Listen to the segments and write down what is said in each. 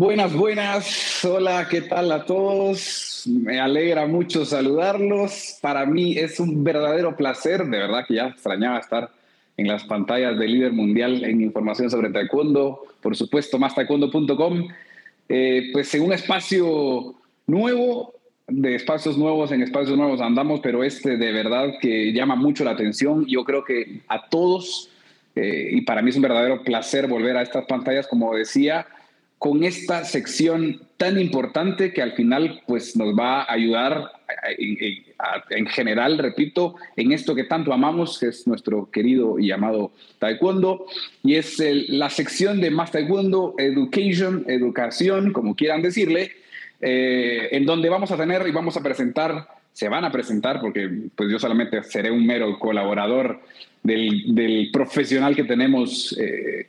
Buenas, buenas. Hola, ¿qué tal a todos? Me alegra mucho saludarlos. Para mí es un verdadero placer, de verdad que ya extrañaba estar en las pantallas del líder mundial en información sobre taekwondo, por supuesto, más taekwondo.com. Eh, pues en un espacio nuevo, de espacios nuevos en espacios nuevos andamos, pero este de verdad que llama mucho la atención. Yo creo que a todos, eh, y para mí es un verdadero placer volver a estas pantallas, como decía, con esta sección tan importante que al final pues nos va a ayudar en, general, repito, en esto que tanto amamos, que es nuestro querido y amado Taekwondo, y es la sección de Más Taekwondo Education, educación, como quieran decirle, eh, en donde vamos a tener y vamos a presentar, se van a presentar, porque pues yo solamente seré un mero colaborador del, profesional que tenemos eh,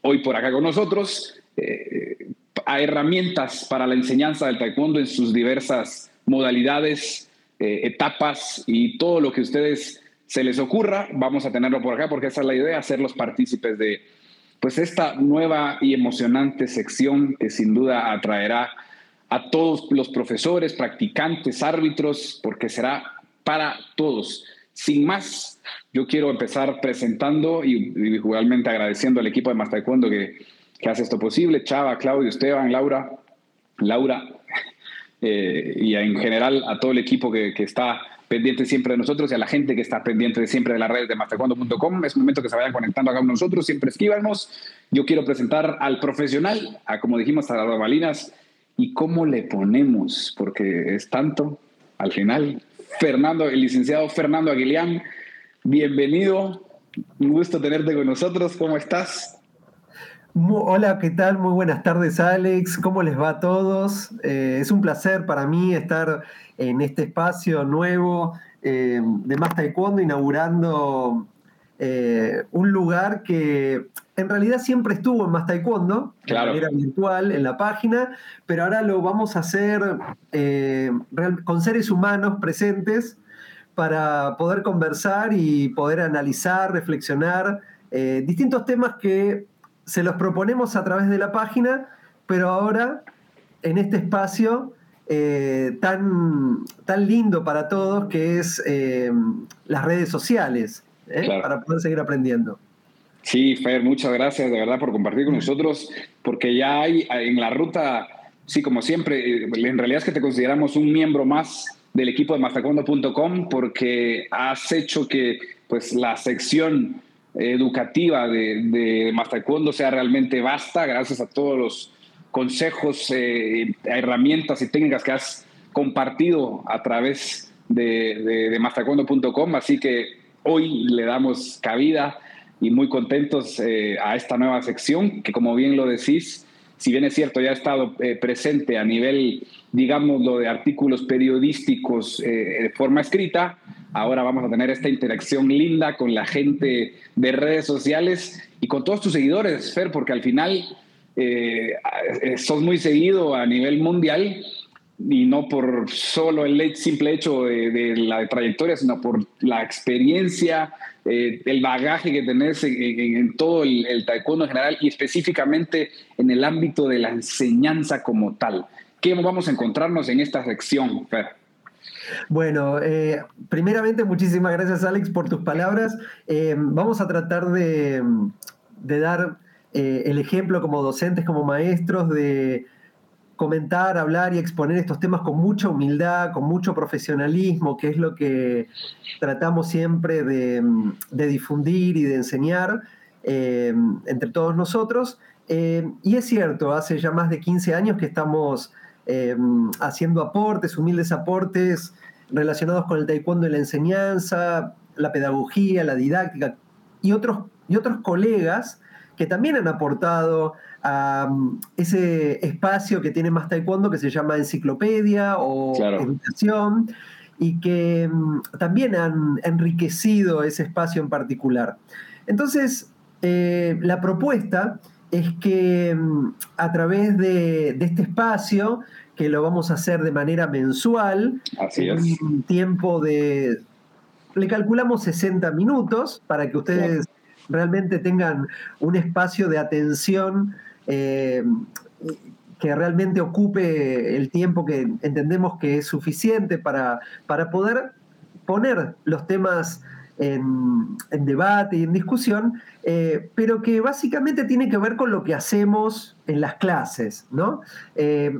hoy por acá con nosotros, eh, a herramientas para la enseñanza del taekwondo en sus diversas modalidades, eh, etapas y todo lo que ustedes se les ocurra, vamos a tenerlo por acá porque esa es la idea, hacerlos partícipes de pues esta nueva y emocionante sección que sin duda atraerá a todos los profesores, practicantes, árbitros, porque será para todos. Sin más, yo quiero empezar presentando y, igualmente agradeciendo al equipo de Más Taekwondo que que hace esto posible, Chava, Claudio, Esteban, Laura, Laura, eh, y en general a todo el equipo que, está pendiente siempre de nosotros y a la gente que está pendiente siempre de las redes de mastercuando.com. Es momento que se vayan conectando acá con nosotros, siempre escríbanos. Yo quiero presentar al profesional, a como dijimos, a las balinas, y cómo le ponemos, porque es tanto, al final, Fernando, el licenciado Fernando Aguilián, bienvenido, un gusto tenerte con nosotros, ¿cómo estás? Hola, ¿qué tal? Muy buenas tardes, Alex. ¿Cómo les va a todos? Eh, es un placer para mí estar en este espacio nuevo eh, de Más Taekwondo, inaugurando eh, un lugar que en realidad siempre estuvo en Más Taekwondo, de manera virtual, en la página, pero ahora lo vamos a hacer con seres humanos presentes para poder conversar y poder analizar, reflexionar distintos temas que se los proponemos a través de la página, pero ahora en este espacio eh, tan, tan lindo para todos que es eh, las redes sociales, ¿eh? para poder seguir aprendiendo. Sí, Fer, muchas gracias de verdad por compartir con nosotros, porque ya hay en la ruta, sí, como siempre, en realidad es que te consideramos un miembro más del equipo de mastacondo.com porque has hecho que pues la sección educativa de, de sea realmente vasta, gracias a todos los consejos, eh, herramientas y técnicas que has compartido a través de, de, Así que hoy le damos cabida y muy contentos eh, a esta nueva sección que, como bien lo decís, si bien es cierto, ya ha estado eh, presente a nivel, digámoslo, de artículos periodísticos de forma escrita, Ahora vamos a tener esta interacción linda con la gente de redes sociales y con todos tus seguidores, Fer, porque al final eh, sos muy seguido a nivel mundial y no por solo el simple hecho de, la trayectoria, sino por la experiencia, eh, el bagaje que tenés en, todo el, taekwondo en general y específicamente en el ámbito de la enseñanza como tal. ¿Qué vamos a encontrarnos en esta sección, Fer? Bueno, eh, primeramente muchísimas gracias Alex por tus palabras. Eh, vamos a tratar de, dar el ejemplo como docentes, como maestros, de comentar, hablar y exponer estos temas con mucha humildad, con mucho profesionalismo, que es lo que tratamos siempre de, difundir y de enseñar entre todos nosotros. y es cierto, hace ya más de 15 años que estamos Em, haciendo aportes, humildes aportes relacionados con el taekwondo y la enseñanza, la pedagogía, la didáctica y otros, y otros colegas que también han aportado a mm, ese espacio que tiene más taekwondo que se llama enciclopedia o educación y que mm, también han enriquecido ese espacio en particular. Entonces, eh, la propuesta es que mm, a través de, este espacio, que lo vamos a hacer de manera mensual, en un tiempo de, le calculamos 60 minutos para que ustedes realmente tengan un espacio de atención eh, que realmente ocupe el tiempo que entendemos que es suficiente para, para poder poner los temas en, debate y en discusión, eh, pero que básicamente tiene que ver con lo que hacemos en las clases, ¿no? Eh,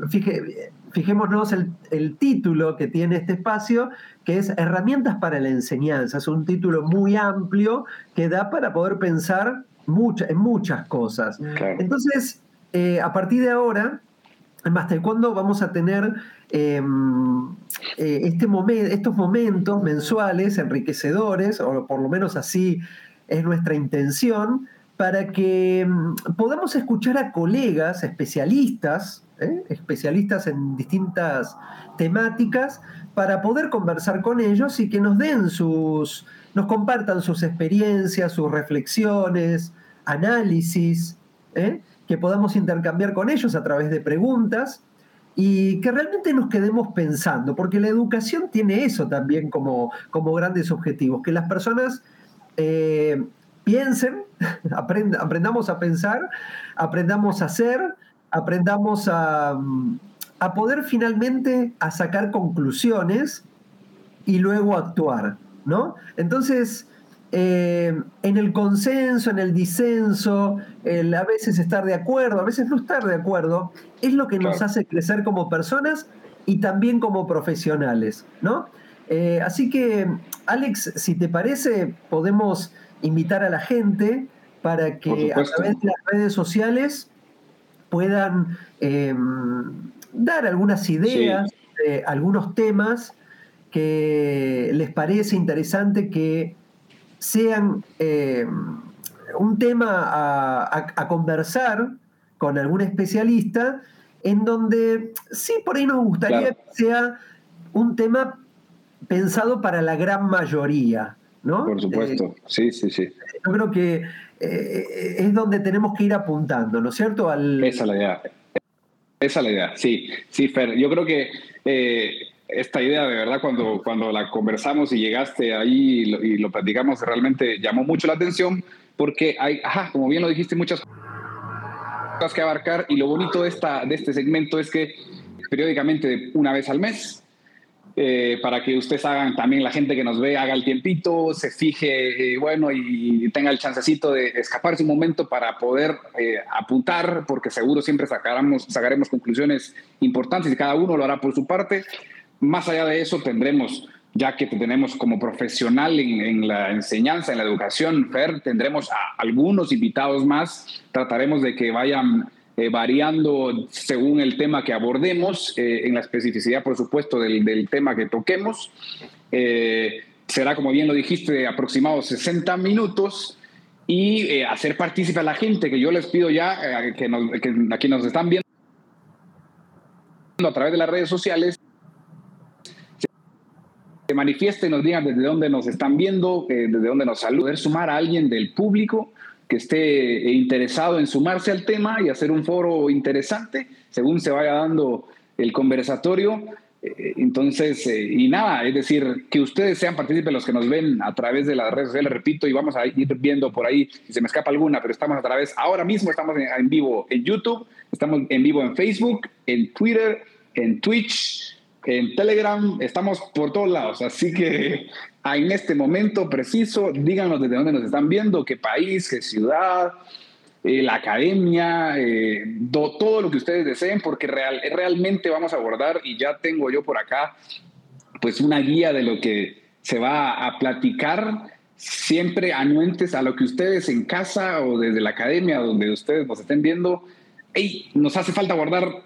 fijémonos el, el, título que tiene este espacio, que es Herramientas para la enseñanza. Es un título muy amplio que da para poder pensar en muchas cosas. Entonces, eh, a partir de ahora, en cuándo vamos a tener em, eh, este estos momentos mensuales enriquecedores, o por lo menos así es nuestra intención, para que em, podamos escuchar a colegas especialistas, ¿eh? especialistas en distintas temáticas, para poder conversar con ellos y que nos den sus, nos compartan sus experiencias, sus reflexiones, análisis, ¿eh? que podamos intercambiar con ellos a través de preguntas y que realmente nos quedemos pensando, porque la educación tiene eso también como, como grandes objetivos, que las personas eh, piensen, aprendamos a pensar, aprendamos a hacer, aprendamos a, a poder finalmente a sacar conclusiones y luego actuar, ¿no? Entonces, eh, en el consenso, en el disenso, el a veces estar de acuerdo, a veces no estar de acuerdo, es lo que nos hace crecer como personas y también como profesionales, ¿no? Eh, así que, Alex, si te parece, podemos invitar a la gente para que a través de las redes sociales puedan em, dar algunas ideas, de algunos temas que les parece interesante que sean eh, un tema a, conversar con algún especialista, en donde sí, por ahí nos gustaría que sea un tema pensado para la gran mayoría, ¿no? Por supuesto, eh, sí, sí, sí. Yo creo que eh, es donde tenemos que ir apuntando, ¿no es cierto? Esa es la idea. Esa es la idea, sí, sí, Fer. Yo creo que esta idea de verdad cuando, cuando la conversamos y llegaste ahí y lo, platicamos realmente llamó mucho la atención porque hay, ajá, como bien lo dijiste, muchas cosas que abarcar y lo bonito de, esta, de este segmento es que periódicamente una vez al mes eh, para que ustedes hagan, también la gente que nos ve, haga el tiempito, se fije, eh, bueno, y tenga el chancecito de escaparse un momento para poder eh, apuntar, porque seguro siempre sacaremos, sacaremos conclusiones importantes y cada uno lo hará por su parte. Más allá de eso, tendremos, ya que tenemos como profesional en, la enseñanza, en la educación, Fer, tendremos a algunos invitados más. Trataremos de que vayan eh, variando según el tema que abordemos, eh, en la especificidad, por supuesto, del, tema que toquemos. Eh, será, como bien lo dijiste, aproximados 60 minutos y hacer partícipe a la gente, que yo les pido ya, que, que aquí nos están viendo a través de las redes sociales, se manifiesten, nos digan desde dónde nos están viendo, desde dónde nos saludan, sumar a alguien del público que esté interesado en sumarse al tema y hacer un foro interesante según se vaya dando el conversatorio. Eh, entonces, eh, y nada, es decir, que ustedes sean partícipes los que nos ven a través de las redes sociales, repito, y vamos a ir viendo por ahí si se me escapa alguna, pero estamos a través, ahora mismo estamos en vivo en YouTube, estamos en vivo en Facebook, en Twitter, en Twitch, en Telegram, estamos por todos lados, así que en este momento preciso, díganos desde dónde nos están viendo, qué país, qué ciudad, eh, la academia, eh, todo lo que ustedes deseen, porque real, realmente vamos a abordar y ya tengo yo por acá pues una guía de lo que se va a platicar siempre anuentes a lo que ustedes en casa o desde la academia donde ustedes nos estén viendo, hey, nos hace falta abordar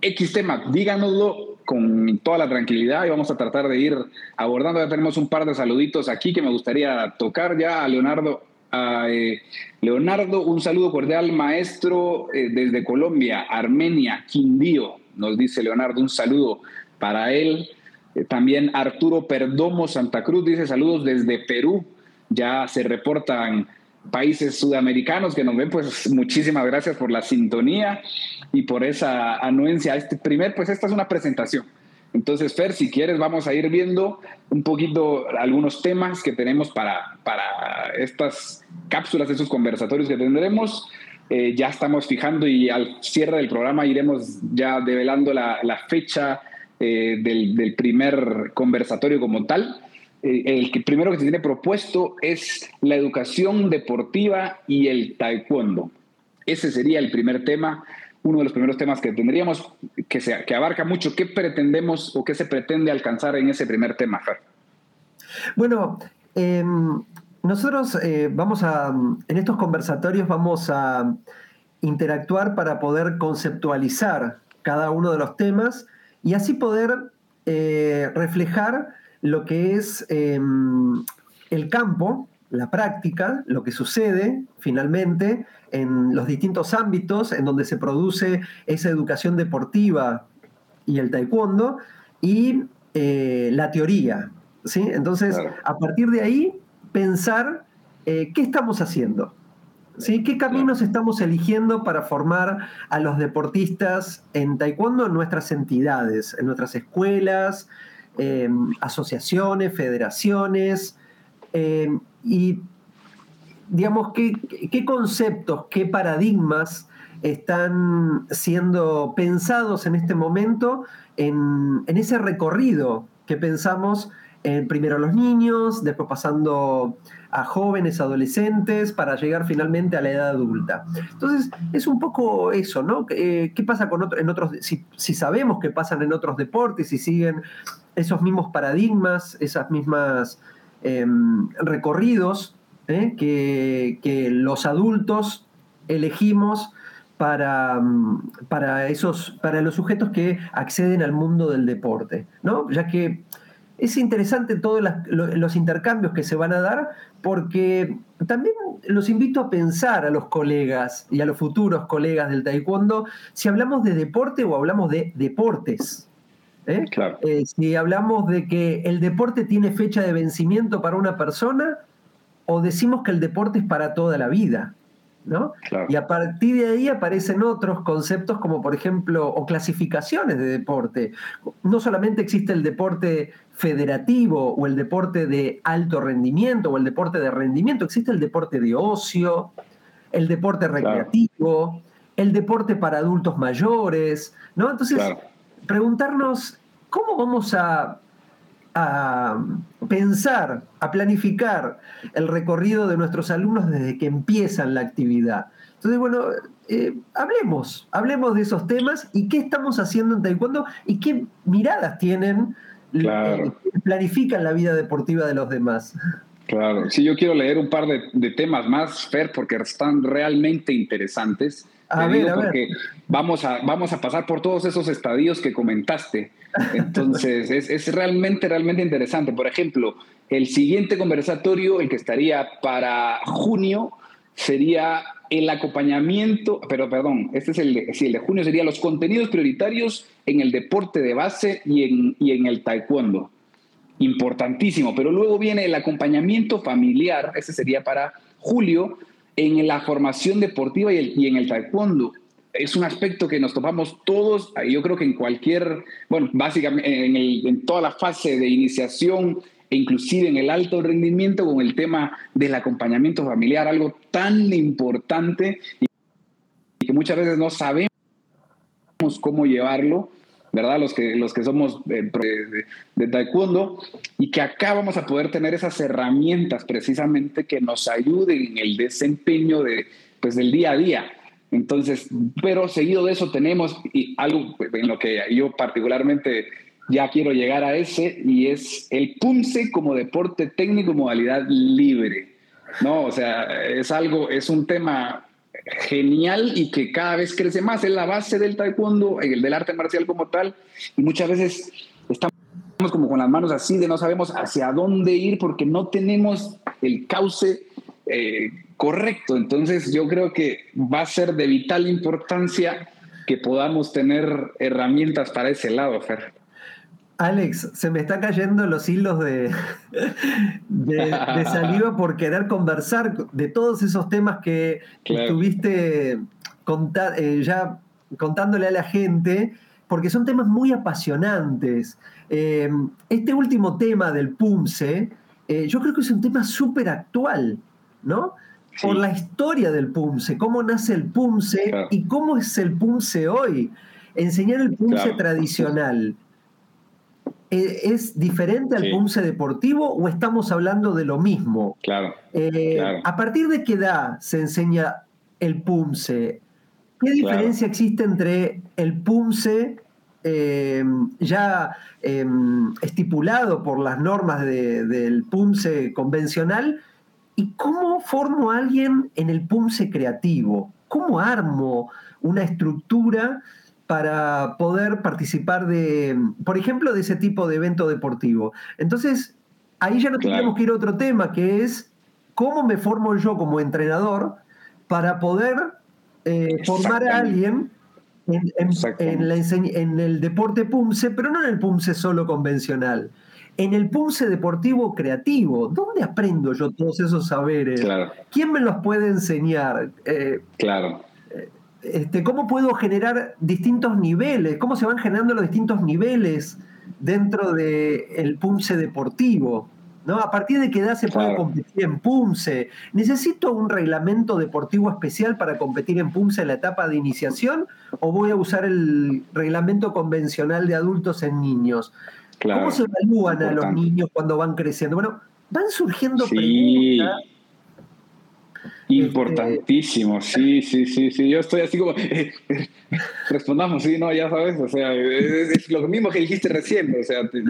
X tema, díganoslo con toda la tranquilidad y vamos a tratar de ir abordando. Ya tenemos un par de saluditos aquí que me gustaría tocar ya a Leonardo. A, eh, Leonardo, un saludo cordial, maestro eh, desde Colombia, Armenia, Quindío, nos dice Leonardo, un saludo para él. Eh, también Arturo Perdomo Santa Cruz dice saludos desde Perú. Ya se reportan países sudamericanos que nos ven, pues muchísimas gracias por la sintonía y por esa anuencia. Este primer, pues esta es una presentación. Entonces, Fer, si quieres, vamos a ir viendo un poquito algunos temas que tenemos para, para estas cápsulas, esos conversatorios que tendremos. Eh, ya estamos fijando y al cierre del programa iremos ya develando la, fecha eh, del, primer conversatorio como tal. Eh, el primero que se tiene propuesto es la educación deportiva y el taekwondo. Ese sería el primer tema, uno de los primeros temas que tendríamos, que abarca mucho. ¿Qué pretendemos o qué se pretende alcanzar en ese primer tema, Fer? Bueno, em, nosotros eh, vamos a, en estos conversatorios vamos a interactuar para poder conceptualizar cada uno de los temas y así poder eh, reflejar lo que es em, el campo, la práctica, lo que sucede finalmente en los distintos ámbitos en donde se produce esa educación deportiva y el taekwondo y eh, la teoría. ¿sí? Entonces, a partir de ahí pensar eh, qué estamos haciendo. ¿Sí? ¿Qué caminos estamos eligiendo para formar a los deportistas en taekwondo en nuestras entidades, en nuestras escuelas, em, asociaciones, federaciones? Em, y, digamos, ¿qué, ¿qué, conceptos, qué paradigmas están siendo pensados en este momento en, en ese recorrido que pensamos eh, primero a los niños, después pasando a jóvenes, adolescentes, para llegar finalmente a la edad adulta. Entonces, es un poco eso, ¿no? ¿Qué eh, pasa con en otros, si, sabemos que pasan en otros deportes, si siguen esos mismos paradigmas, esas mismas em, recorridos ¿eh? que, los adultos elegimos para, para, esos, para los sujetos que acceden al mundo del deporte, ¿no? Ya que es interesante todos los intercambios que se van a dar porque también los invito a pensar a los colegas y a los futuros colegas del taekwondo si hablamos de deporte o hablamos de deportes. ¿eh? Eh, si hablamos de que el deporte tiene fecha de vencimiento para una persona o decimos que el deporte es para toda la vida. Y a partir de ahí aparecen otros conceptos como por ejemplo, o clasificaciones de deporte. No solamente existe el deporte federativo o el deporte de alto rendimiento o el deporte de rendimiento, existe el deporte de ocio, el deporte recreativo, el deporte para adultos mayores, ¿no? Entonces, preguntarnos cómo vamos a a pensar, a planificar el recorrido de nuestros alumnos desde que empiezan la actividad. Entonces, bueno, eh, hablemos, hablemos de esos temas y qué estamos haciendo en Taekwondo y qué miradas tienen, eh, planifican la vida deportiva de los demás. Claro, sí, yo quiero leer un par de, temas más, Fer, porque están realmente interesantes. A ver, a porque Vamos, a, vamos a pasar por todos esos estadios que comentaste. Entonces, es, realmente, realmente interesante. Por ejemplo, el siguiente conversatorio, el que estaría para junio, sería el acompañamiento, pero perdón, este es el de, el de junio, sería los contenidos prioritarios en el deporte de base y en, y en el taekwondo. Importantísimo, pero luego viene el acompañamiento familiar, ese sería para julio, en la formación deportiva y, y en el taekwondo. Es un aspecto que nos topamos todos, yo creo que en cualquier, bueno, básicamente en, toda la fase de iniciación e inclusive en el alto rendimiento con el tema del acompañamiento familiar, algo tan importante y que muchas veces no sabemos cómo llevarlo, ¿verdad? Los que, los que somos de, de, taekwondo y que acá vamos a poder tener esas herramientas precisamente que nos ayuden en el desempeño de, pues, del día a día. Entonces, pero seguido de eso tenemos algo en lo que yo particularmente ya quiero llegar a ese y es el PUMSE como deporte técnico modalidad libre. No, o sea, es algo, es un tema genial y que cada vez crece más. Es la base del taekwondo, el del arte marcial como tal, y muchas veces estamos como con las manos así de no sabemos hacia dónde ir porque no tenemos el cauce eh, correcto. Entonces yo creo que va a ser de vital importancia que podamos tener herramientas para ese lado, Fer. Alex, se me están cayendo los hilos de, de, saliva por querer conversar de todos esos temas que estuviste eh, ya contándole a la gente, porque son temas muy apasionantes. Eh, este último tema del PUMSE, yo creo que es un tema súper actual, ¿no? por la historia del PUMSE, cómo nace el PUMSE y cómo es el PUMSE hoy. Enseñar el PUMSE tradicional. ¿E-, ¿Es diferente al PUMSE deportivo o estamos hablando de lo mismo? Claro, eh, ¿A partir de qué edad se enseña el PUMSE? ¿Qué diferencia existe entre el PUMSE eh, ya estipulado por las normas del PUMSE convencional ¿Y cómo formo a alguien en el PUMSE creativo? ¿Cómo armo una estructura para poder participar de, por ejemplo, de ese tipo de evento deportivo? Entonces, ahí ya no tenemos que ir a otro tema, que es cómo me formo yo como entrenador para poder eh, formar a alguien en, en, el deporte PUMSE, pero no en el PUMSE solo convencional en el PUMSE deportivo creativo. ¿Dónde aprendo yo todos esos saberes? ¿Quién me los puede enseñar? Eh, claro. Este, ¿Cómo puedo generar distintos niveles? ¿Cómo se van generando los distintos niveles dentro del el PUMSE deportivo? ¿No? ¿A partir de qué edad se puede competir en PUMSE? ¿Necesito un reglamento deportivo especial para competir en PUMSE en la etapa de iniciación? ¿O voy a usar el reglamento convencional de adultos en niños? ¿Cómo se evalúan a los niños cuando van creciendo? Bueno, van surgiendo preguntas. Importantísimo, sí, sí, sí, sí. Yo estoy así como, eh, eh, respondamos, sí, no, ya sabes, o sea, es, lo mismo que dijiste recién, o sea, te,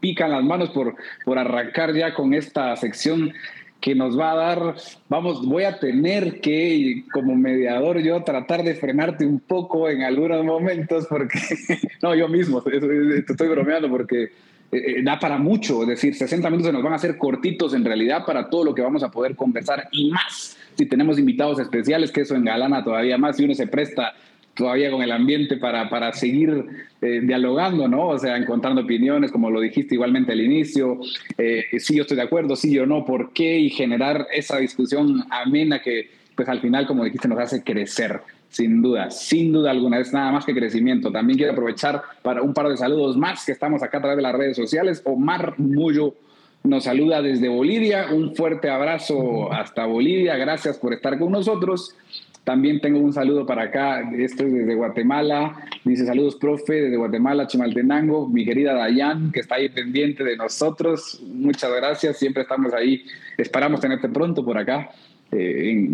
pican las manos por, por arrancar ya con esta sección que nos va a dar, vamos, voy a tener que, como mediador, yo tratar de frenarte un poco en algunos momentos, porque, no, yo mismo, te estoy bromeando, porque eh, eh, da para mucho, es decir, 60 minutos se nos van a hacer cortitos en realidad para todo lo que vamos a poder conversar y más. Si tenemos invitados especiales, que eso engalana todavía más, si uno se presta todavía con el ambiente para, para seguir eh, dialogando, ¿no? O sea, encontrando opiniones, como lo dijiste igualmente al inicio, eh, sí yo estoy de acuerdo, sí o no, por qué, y generar esa discusión amena que, pues al final, como dijiste, nos hace crecer. Sin duda, sin duda alguna, es nada más que crecimiento. También quiero aprovechar para un par de saludos más que estamos acá a través de las redes sociales. Omar Mullo nos saluda desde Bolivia. Un fuerte abrazo hasta Bolivia. Gracias por estar con nosotros. También tengo un saludo para acá, esto es desde Guatemala. Dice saludos, profe, desde Guatemala, Chimaltenango. Mi querida Dayan, que está ahí pendiente de nosotros. Muchas gracias, siempre estamos ahí. Esperamos tenerte pronto por acá eh,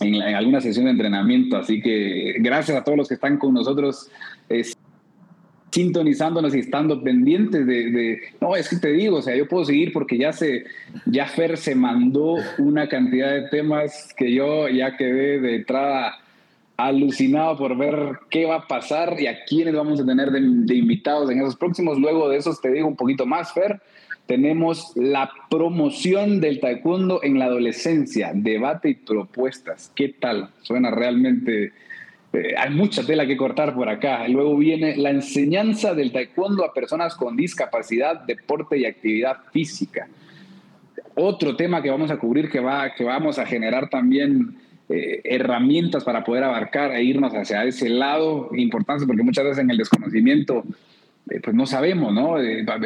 en, alguna sesión de entrenamiento. Así que gracias a todos los que están con nosotros sintonizándonos y estando pendientes de, no, es que te digo, o sea, yo puedo seguir porque ya se, ya Fer se mandó una cantidad de temas que yo ya quedé de entrada alucinado por ver qué va a pasar y a quiénes vamos a tener de invitados en esos próximos. Luego de esos te digo un poquito más, Fer. Tenemos la promoción del taekwondo en la adolescencia, debate y propuestas. ¿Qué tal? Suena realmente eh, hay mucha tela que cortar por acá. Luego viene la enseñanza del taekwondo a personas con discapacidad, deporte y actividad física. Otro tema que vamos a cubrir que, va, que vamos a generar también eh, herramientas para poder abarcar e irnos hacia ese lado importante porque muchas veces en el desconocimiento eh, pues no sabemos ¿no?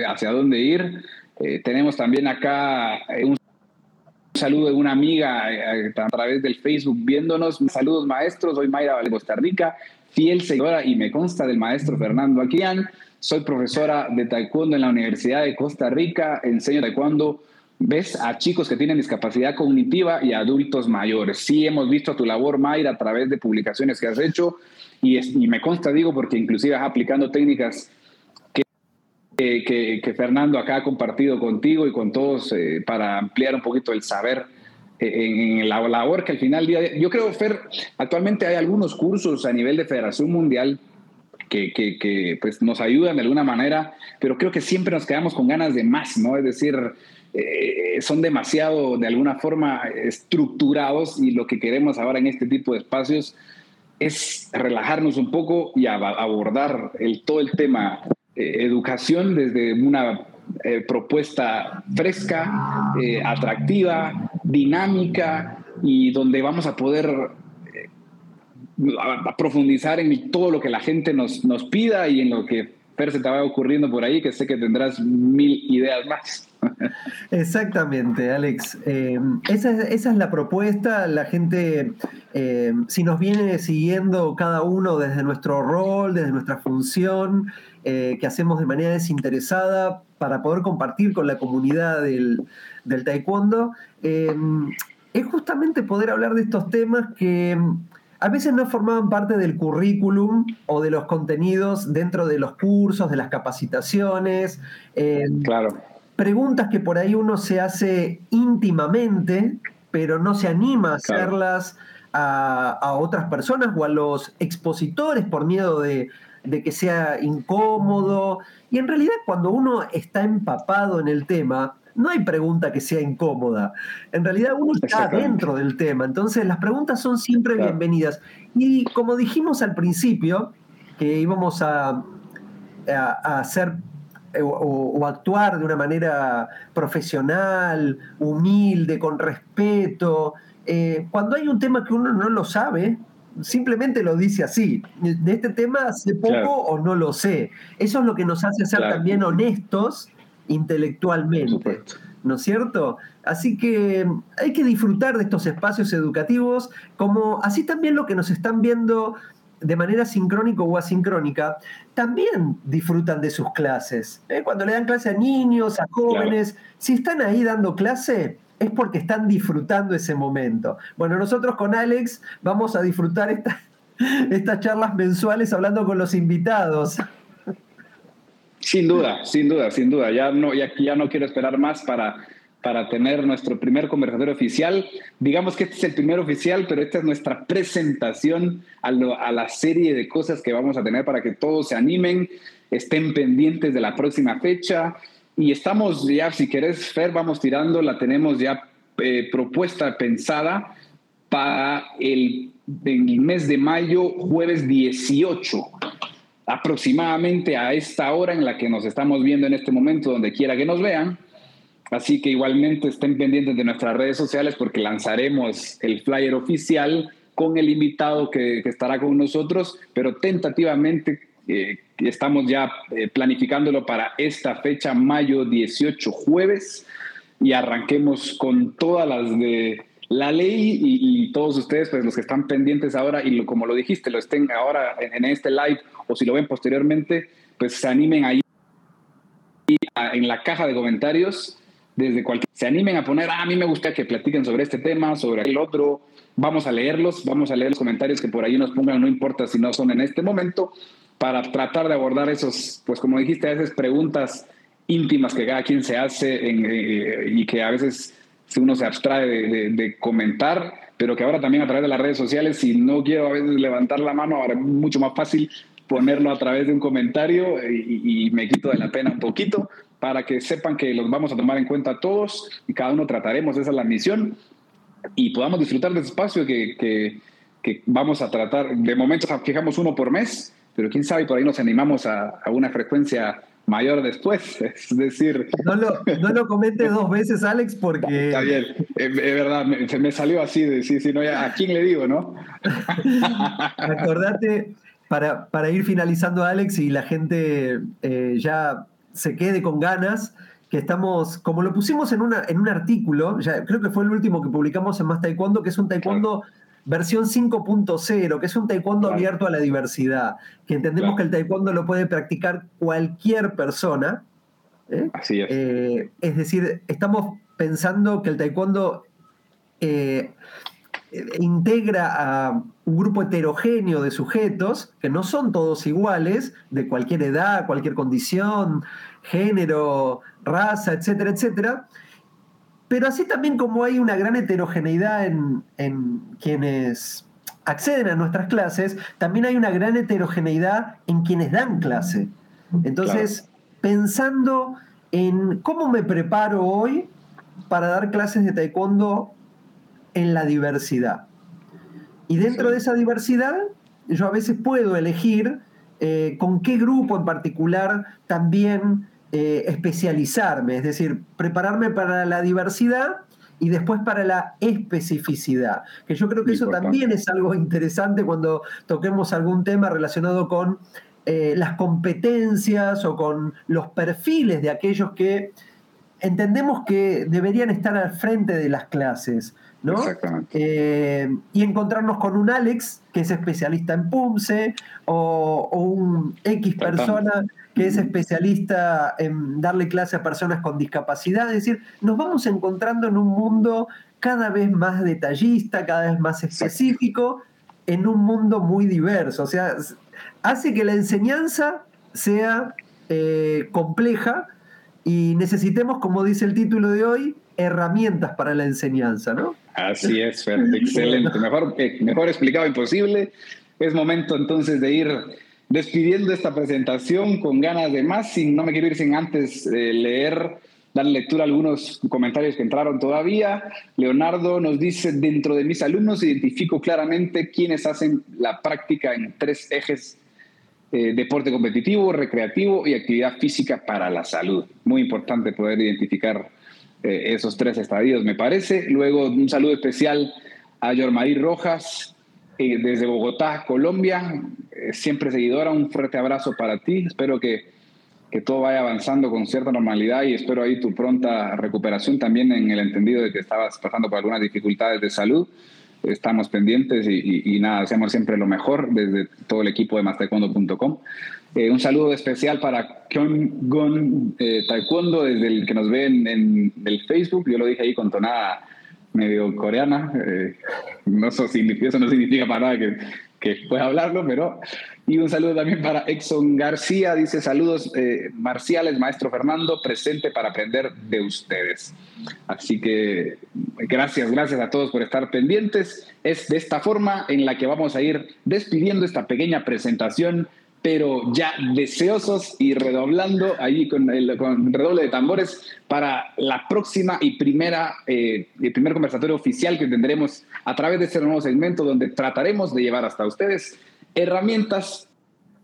hacia dónde ir. Tenemos también acá un un saludo de una amiga eh, a través del Facebook viéndonos. Saludos maestros, soy Mayra de Costa Rica, fiel seguidora y me consta del maestro Fernando Aquian. Soy profesora de taekwondo en la Universidad de Costa Rica, enseño taekwondo ves a chicos que tienen discapacidad cognitiva y adultos mayores. Sí hemos visto tu labor, Mayra, a través de publicaciones que has hecho y, y me consta, digo, porque inclusive aplicando técnicas que, Fernando acá ha compartido contigo y con todos eh, para ampliar un poquito el saber eh, en, la labor que al final día, yo creo, Fer, actualmente hay algunos cursos a nivel de Federación Mundial que, pues nos ayudan de alguna manera, pero creo que siempre nos quedamos con ganas de más, ¿no? Es decir, eh, son demasiado, de alguna forma, estructurados y lo que queremos ahora en este tipo de espacios es relajarnos un poco y abordar el, todo el tema eh, educación desde una eh, propuesta fresca, eh, atractiva, dinámica y donde vamos a poder profundizar en todo lo que la gente nos, nos pida y en lo que Fer se te va ocurriendo por ahí, que sé que tendrás mil ideas más. Exactamente, Alex. Eh, esa, es, la propuesta. La gente, si nos viene siguiendo cada uno desde nuestro rol, desde nuestra función, eh, que hacemos de manera desinteresada para poder compartir con la comunidad del, del taekwondo, es justamente poder hablar de estos temas que a veces no formaban parte del currículum o de los contenidos dentro de los cursos, de las capacitaciones. claro preguntas que por ahí uno se hace íntimamente, pero no se anima a hacerlas a, otras personas o a los expositores por miedo de, que sea incómodo. Y en realidad cuando uno está empapado en el tema, no hay pregunta que sea incómoda. En realidad uno está dentro del tema. Entonces las preguntas son siempre bienvenidas. Y como dijimos al principio, que íbamos a, a hacer eh, o, actuar de una manera profesional, humilde, con respeto. Eh, cuando hay un tema que uno no lo sabe, simplemente lo dice así. De este tema sé poco o no lo sé. Eso es lo que nos hace ser también honestos intelectualmente. ¿No es cierto? Así que hay que disfrutar de estos espacios educativos, como así también lo que nos están viendo de manera sincrónica o asincrónica, también disfrutan de sus clases. ¿eh? Cuando le dan clase a niños, a jóvenes, si están ahí dando clase, es porque están disfrutando ese momento. Bueno, nosotros con Alex vamos a disfrutar estas charlas mensuales hablando con los invitados. Sin duda, sin duda, sin duda. Ya no, ya, ya no quiero esperar más para para tener nuestro primer conversatorio oficial. Digamos que este es el primer oficial, pero esta es nuestra presentación a, la serie de cosas que vamos a tener para que todos se animen, estén pendientes de la próxima fecha. Y estamos ya, si querés, Fer, vamos tirando, la tenemos ya eh, propuesta, pensada para el, el mes de mayo, jueves 18 aproximadamente a esta hora en la que nos estamos viendo en este momento, donde quiera que nos vean. Así que igualmente estén pendientes de nuestras redes sociales porque lanzaremos el flyer oficial con el invitado que, estará con nosotros, pero tentativamente eh, estamos ya eh, planificándolo para esta fecha, mayo 18, jueves, y arranquemos con todas las de la ley y, todos ustedes, pues los que están pendientes ahora y como lo dijiste, lo estén ahora en, en, este live o si lo ven posteriormente, pues se animen ahí en la caja de comentarios desde cualquier... Se animen a poner, ah, a mí me gusta que platiquen sobre este tema, sobre el otro. Vamos a leerlos, vamos a leer los comentarios que por ahí nos pongan, no importa si no son en este momento, para tratar de abordar esos, pues como dijiste, veces preguntas íntimas que cada quien se hace eh, y que a veces uno se abstrae de, comentar, pero que ahora también a través de las redes sociales, si no quiero a veces levantar la mano, ahora es mucho más fácil ponerlo a través de un comentario y, y me quito de la pena un poquito, para que sepan que los vamos a tomar en cuenta todos y cada uno trataremos, esa es la misión, y podamos disfrutar de ese espacio que, que, vamos a tratar. De momento fijamos uno por mes, pero quién sabe, por ahí nos animamos a, a una frecuencia mayor después. Es decir. No lo, no lo comentes dos veces, Alex, porque. Está bien, es, verdad, me, me, salió así de decir, si no, ¿a quién le digo, no? Acordate, para, para ir finalizando, Alex, y la gente eh, ya se quede con ganas, que estamos, como lo pusimos en, una, en un artículo, ya creo que fue el último que publicamos en Más Taekwondo, que es un taekwondo versión 5.0, que es un taekwondo abierto a la diversidad, que entendemos que el taekwondo lo puede practicar cualquier persona. ¿eh? Así es. Eh, es decir, estamos pensando que el taekwondo eh, integra a un grupo heterogéneo de sujetos que no son todos iguales, de cualquier edad, cualquier condición, género, raza, etcétera, etcétera. Pero así también como hay una gran heterogeneidad en, quienes acceden a nuestras clases, también hay una gran heterogeneidad en quienes dan clase. Entonces, pensando en cómo me preparo hoy para dar clases de taekwondo en la diversidad. Y dentro de esa diversidad, yo a veces puedo elegir eh, con qué grupo en particular también eh, especializarme, es decir, prepararme para la diversidad y después para la especificidad, que yo creo que eso también es algo interesante cuando toquemos algún tema relacionado con eh, las competencias o con los perfiles de aquellos que entendemos que deberían estar al frente de las clases. ¿no? Eh, y encontrarnos con un Alex que es especialista en PUMSE o, un X persona que es especialista en darle clase a personas con discapacidad. Es decir, nos vamos encontrando en un mundo cada vez más detallista, cada vez más específico, en un mundo muy diverso. O sea, hace que la enseñanza sea eh, compleja y necesitemos, como dice el título de hoy, herramientas para la enseñanza, ¿no? Así es, excelente. Mejor, eh, mejor explicado imposible. Es momento entonces de ir despidiendo esta presentación con ganas de más. no me quiero ir sin antes eh, leer, dar lectura a algunos comentarios que entraron todavía. Leonardo nos dice, dentro de mis alumnos identifico claramente quienes hacen la práctica en tres ejes eh, deporte competitivo, recreativo y actividad física para la salud. Muy importante poder identificar eh, esos tres estadios, me parece. Luego, un saludo especial a Yormarí Rojas, eh, desde Bogotá, Colombia, eh, siempre seguidora. Un fuerte abrazo para ti. Espero que, que, todo vaya avanzando con cierta normalidad y espero ahí tu pronta recuperación también en el entendido de que estabas pasando por algunas dificultades de salud. Estamos pendientes y, y, nada, hacemos siempre lo mejor desde todo el equipo de mastercondo.com. Eh, un saludo especial para Kyung Gun eh, Taekwondo, desde el que nos ve en, el Facebook. Yo lo dije ahí con tonada medio coreana. Eh, no eso, eso no significa para nada que, que pueda hablarlo, pero... Y un saludo también para Exxon García. Dice saludos marciales, maestro Fernando, presente para aprender de ustedes. Así que gracias, gracias a todos por estar pendientes. Es de esta forma en la que vamos a ir despidiendo esta pequeña presentación pero ya deseosos y redoblando allí con el con redoble de tambores para la próxima y primera, eh, el primer conversatorio oficial que tendremos a través de este nuevo segmento donde trataremos de llevar hasta ustedes herramientas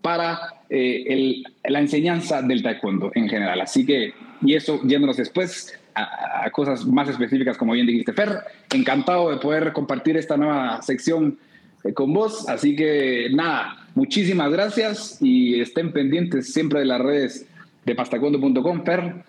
para eh, la enseñanza del taekwondo en general. Así que, y eso yéndonos después a, a, cosas más específicas, como bien dijiste, Fer, encantado de poder compartir esta nueva sección eh, con vos. Así que nada, muchísimas gracias y estén pendientes siempre de las redes de pastacondo.com, Per.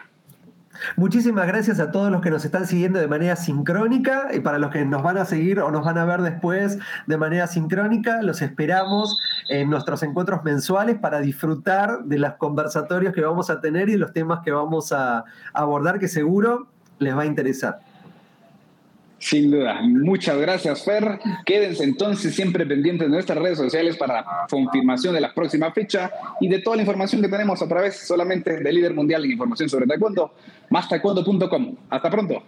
Muchísimas gracias a todos los que nos están siguiendo de manera sincrónica y para los que nos van a seguir o nos van a ver después de manera sincrónica, los esperamos en nuestros encuentros mensuales para disfrutar de los conversatorios que vamos a tener y los temas que vamos a abordar que seguro les va a interesar. Sin duda. Muchas gracias, Fer. Quédense entonces siempre pendientes de nuestras redes sociales para la confirmación de la próxima fecha y de toda la información que tenemos a través solamente de Líder Mundial en información sobre taekwondo, más taekwondo.com. Hasta pronto.